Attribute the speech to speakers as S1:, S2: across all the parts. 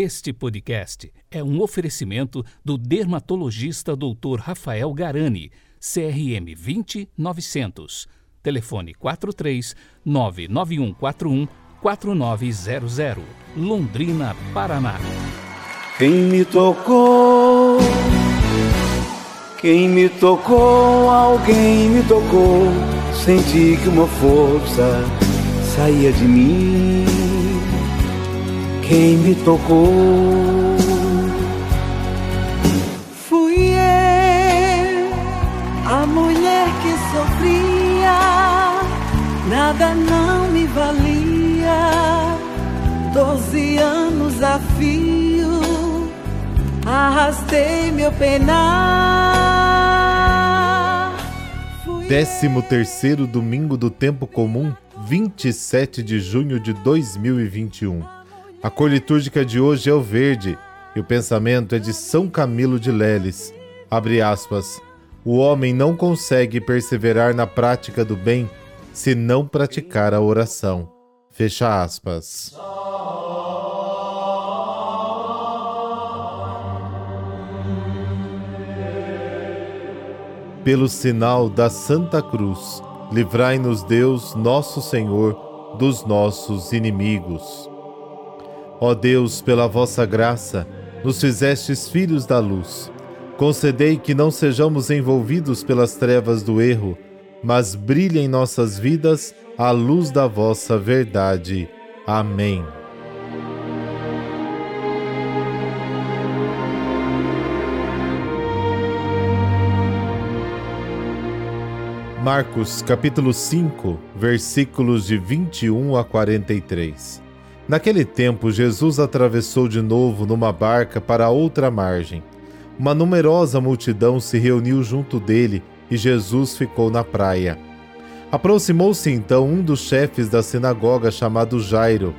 S1: Este podcast é um oferecimento do dermatologista Dr. Rafael Garani, CRM 20900. Telefone 43 99141 4900, Londrina, Paraná.
S2: Quem me tocou? Quem me tocou? Alguém me tocou. Senti que uma força saía de mim quem me tocou.
S3: Fui eu, a mulher que sofria, nada não me valia. Doze anos a fio, arrastei meu penar.
S4: Décimo terceiro domingo do tempo comum, 27 de junho de 2021. A cor litúrgica de hoje é o verde e o pensamento é de São Camilo de Leles. Abre aspas. O homem não consegue perseverar na prática do bem se não praticar a oração. Fecha aspas. Pelo sinal da Santa Cruz, livrai-nos Deus, nosso Senhor, dos nossos inimigos. Ó Deus, pela vossa graça, nos fizestes filhos da luz. Concedei que não sejamos envolvidos pelas trevas do erro, mas brilhe em nossas vidas a luz da vossa verdade. Amém. Marcos capítulo 5, versículos de 21 a 43. Naquele tempo, Jesus atravessou de novo numa barca para outra margem. Uma numerosa multidão se reuniu junto dele e Jesus ficou na praia. Aproximou-se então um dos chefes da sinagoga chamado Jairo.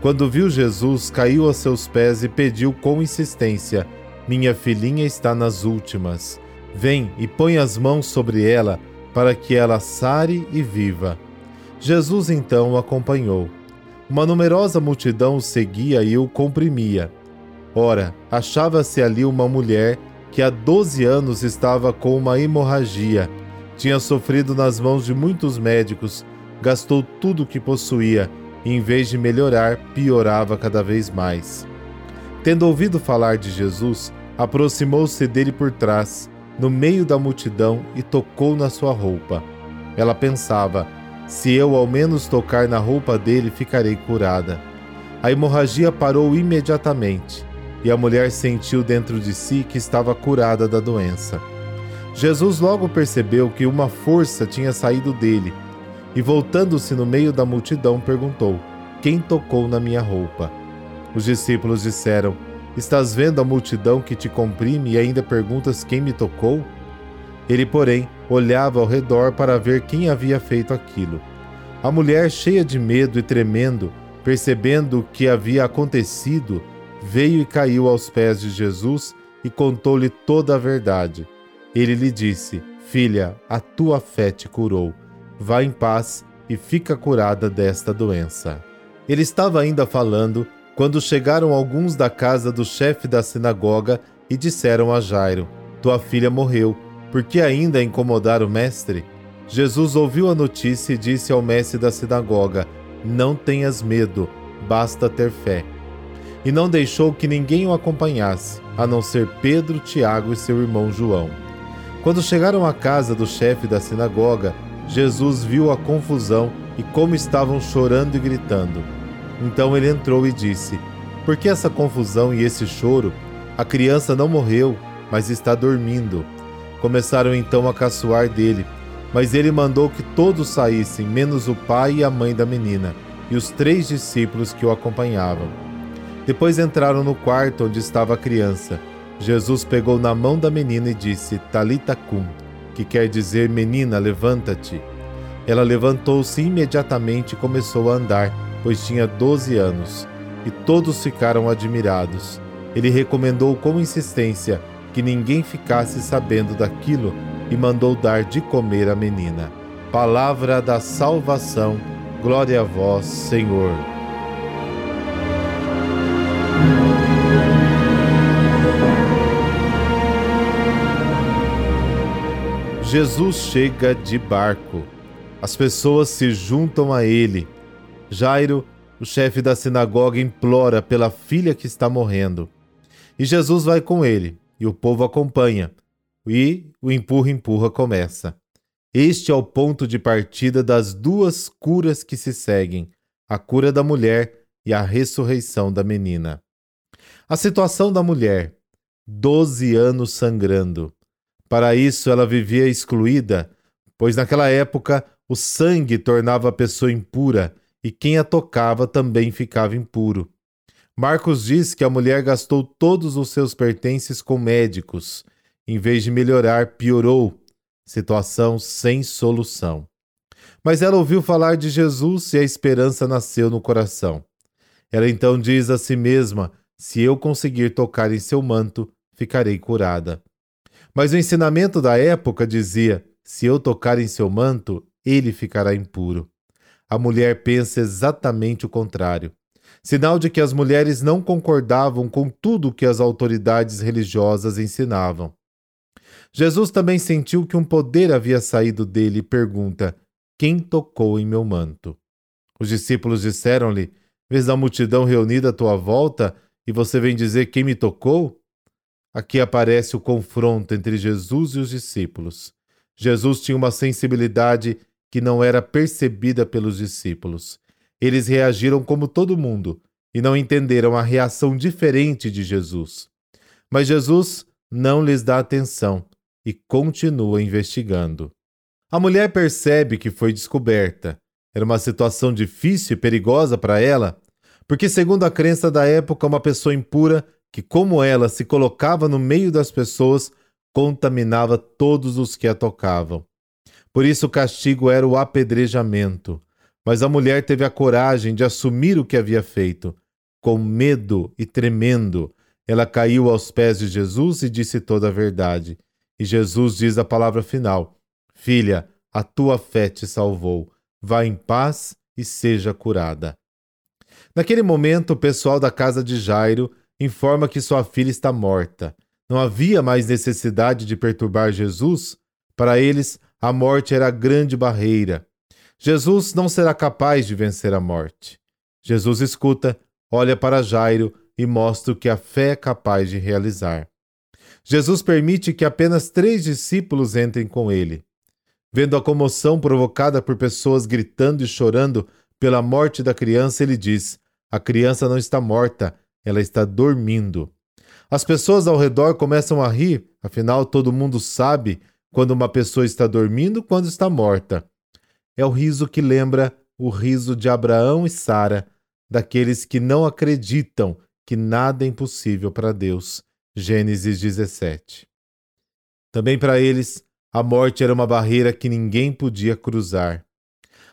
S4: Quando viu Jesus, caiu a seus pés e pediu com insistência: Minha filhinha está nas últimas. Vem e põe as mãos sobre ela, para que ela sare e viva. Jesus então o acompanhou. Uma numerosa multidão o seguia e o comprimia. Ora, achava-se ali uma mulher que há doze anos estava com uma hemorragia. Tinha sofrido nas mãos de muitos médicos, gastou tudo o que possuía e, em vez de melhorar, piorava cada vez mais. Tendo ouvido falar de Jesus, aproximou-se dele por trás, no meio da multidão, e tocou na sua roupa. Ela pensava: se eu ao menos tocar na roupa dele, ficarei curada. A hemorragia parou imediatamente e a mulher sentiu dentro de si que estava curada da doença. Jesus logo percebeu que uma força tinha saído dele e, voltando-se no meio da multidão, perguntou: Quem tocou na minha roupa? Os discípulos disseram: Estás vendo a multidão que te comprime e ainda perguntas quem me tocou? Ele, porém, olhava ao redor para ver quem havia feito aquilo. A mulher, cheia de medo e tremendo, percebendo o que havia acontecido, veio e caiu aos pés de Jesus e contou-lhe toda a verdade. Ele lhe disse: Filha, a tua fé te curou. Vá em paz e fica curada desta doença. Ele estava ainda falando quando chegaram alguns da casa do chefe da sinagoga e disseram a Jairo: Tua filha morreu por que ainda incomodar o mestre? Jesus ouviu a notícia e disse ao mestre da sinagoga: Não tenhas medo, basta ter fé. E não deixou que ninguém o acompanhasse, a não ser Pedro, Tiago e seu irmão João. Quando chegaram à casa do chefe da sinagoga, Jesus viu a confusão e como estavam chorando e gritando. Então ele entrou e disse: Por que essa confusão e esse choro? A criança não morreu, mas está dormindo. Começaram então a caçoar dele, mas ele mandou que todos saíssem, menos o pai e a mãe da menina, e os três discípulos que o acompanhavam. Depois entraram no quarto onde estava a criança. Jesus pegou na mão da menina e disse: Talita cum, que quer dizer menina, levanta-te. Ela levantou-se imediatamente e começou a andar, pois tinha doze anos, e todos ficaram admirados. Ele recomendou com insistência que ninguém ficasse sabendo daquilo e mandou dar de comer à menina. Palavra da salvação, glória a vós, Senhor. Jesus chega de barco. As pessoas se juntam a ele. Jairo, o chefe da sinagoga, implora pela filha que está morrendo. E Jesus vai com ele e o povo acompanha. E o empurra-empurra começa. Este é o ponto de partida das duas curas que se seguem: a cura da mulher e a ressurreição da menina. A situação da mulher, 12 anos sangrando. Para isso, ela vivia excluída, pois naquela época o sangue tornava a pessoa impura e quem a tocava também ficava impuro. Marcos diz que a mulher gastou todos os seus pertences com médicos. Em vez de melhorar, piorou. Situação sem solução. Mas ela ouviu falar de Jesus e a esperança nasceu no coração. Ela então diz a si mesma: Se eu conseguir tocar em seu manto, ficarei curada. Mas o ensinamento da época dizia: se eu tocar em seu manto, ele ficará impuro. A mulher pensa exatamente o contrário. Sinal de que as mulheres não concordavam com tudo que as autoridades religiosas ensinavam. Jesus também sentiu que um poder havia saído dele e pergunta: Quem tocou em meu manto? Os discípulos disseram-lhe: Vês a multidão reunida à tua volta e você vem dizer quem me tocou? Aqui aparece o confronto entre Jesus e os discípulos. Jesus tinha uma sensibilidade que não era percebida pelos discípulos. Eles reagiram como todo mundo e não entenderam a reação diferente de Jesus. Mas Jesus não lhes dá atenção e continua investigando. A mulher percebe que foi descoberta. Era uma situação difícil e perigosa para ela, porque, segundo a crença da época, uma pessoa impura que, como ela, se colocava no meio das pessoas, contaminava todos os que a tocavam. Por isso o castigo era o apedrejamento. Mas a mulher teve a coragem de assumir o que havia feito. Com medo e tremendo, ela caiu aos pés de Jesus e disse toda a verdade. E Jesus diz a palavra final: Filha, a tua fé te salvou. Vá em paz e seja curada. Naquele momento, o pessoal da casa de Jairo informa que sua filha está morta. Não havia mais necessidade de perturbar Jesus. Para eles, a morte era a grande barreira. Jesus não será capaz de vencer a morte. Jesus escuta, olha para Jairo e mostra o que a fé é capaz de realizar. Jesus permite que apenas três discípulos entrem com ele. Vendo a comoção provocada por pessoas gritando e chorando pela morte da criança, ele diz: A criança não está morta, ela está dormindo. As pessoas ao redor começam a rir, afinal todo mundo sabe quando uma pessoa está dormindo quando está morta. É o riso que lembra o riso de Abraão e Sara, daqueles que não acreditam que nada é impossível para Deus. Gênesis 17. Também para eles, a morte era uma barreira que ninguém podia cruzar.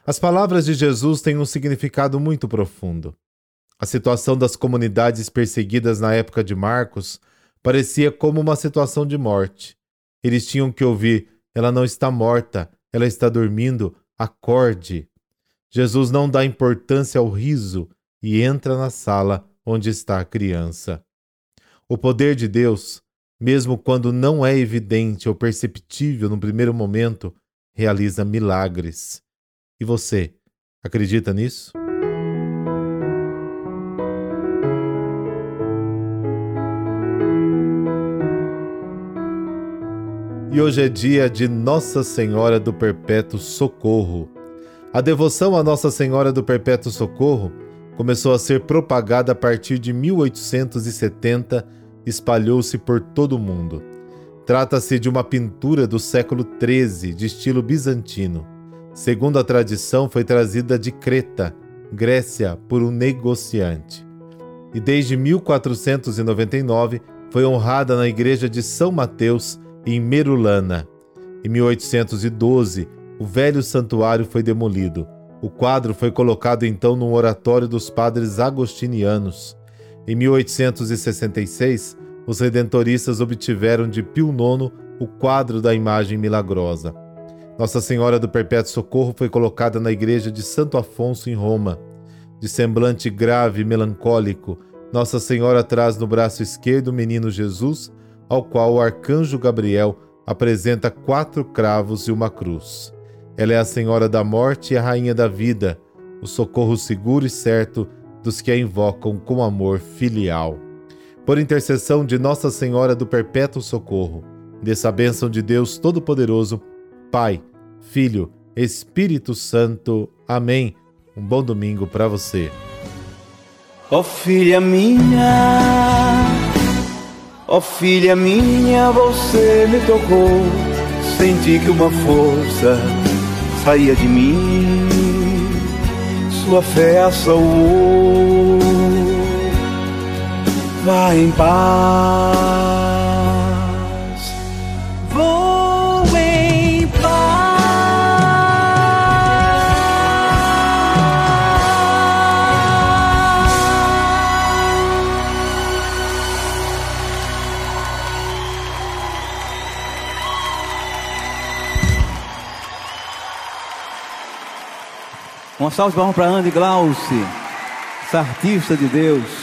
S4: As palavras de Jesus têm um significado muito profundo. A situação das comunidades perseguidas na época de Marcos parecia como uma situação de morte. Eles tinham que ouvir: ela não está morta, ela está dormindo, acorde. Jesus não dá importância ao riso e entra na sala onde está a criança. O poder de Deus, mesmo quando não é evidente ou perceptível no primeiro momento, realiza milagres. E você, acredita nisso? E hoje é dia de Nossa Senhora do Perpétuo Socorro. A devoção a Nossa Senhora do Perpétuo Socorro começou a ser propagada a partir de 1870 e espalhou-se por todo o mundo. Trata-se de uma pintura do século XIII, de estilo bizantino. Segundo a tradição, foi trazida de Creta, Grécia, por um negociante. E desde 1499 foi honrada na igreja de São Mateus em Merulana. Em 1812, o velho santuário foi demolido. O quadro foi colocado então no oratório dos padres agostinianos. Em 1866, os redentoristas obtiveram de Pio IX o quadro da imagem milagrosa. Nossa Senhora do Perpétuo Socorro foi colocada na igreja de Santo Afonso, em Roma. De semblante grave e melancólico, Nossa Senhora traz no braço esquerdo o menino Jesus ao qual o arcanjo Gabriel apresenta quatro cravos e uma cruz. Ela é a Senhora da morte e a Rainha da vida, o socorro seguro e certo dos que a invocam com amor filial. Por intercessão de Nossa Senhora do Perpétuo Socorro, dessa bênção de Deus Todo-Poderoso, Pai, Filho, Espírito Santo. Amém. Um bom domingo para você.
S2: Ó oh, filha minha, ó oh, filha minha, você me tocou. Senti que uma força saía de mim, sua fé a salvou. Vá em paz.
S5: Uma salva de palmas para Andy Glauci, essa artista de Deus.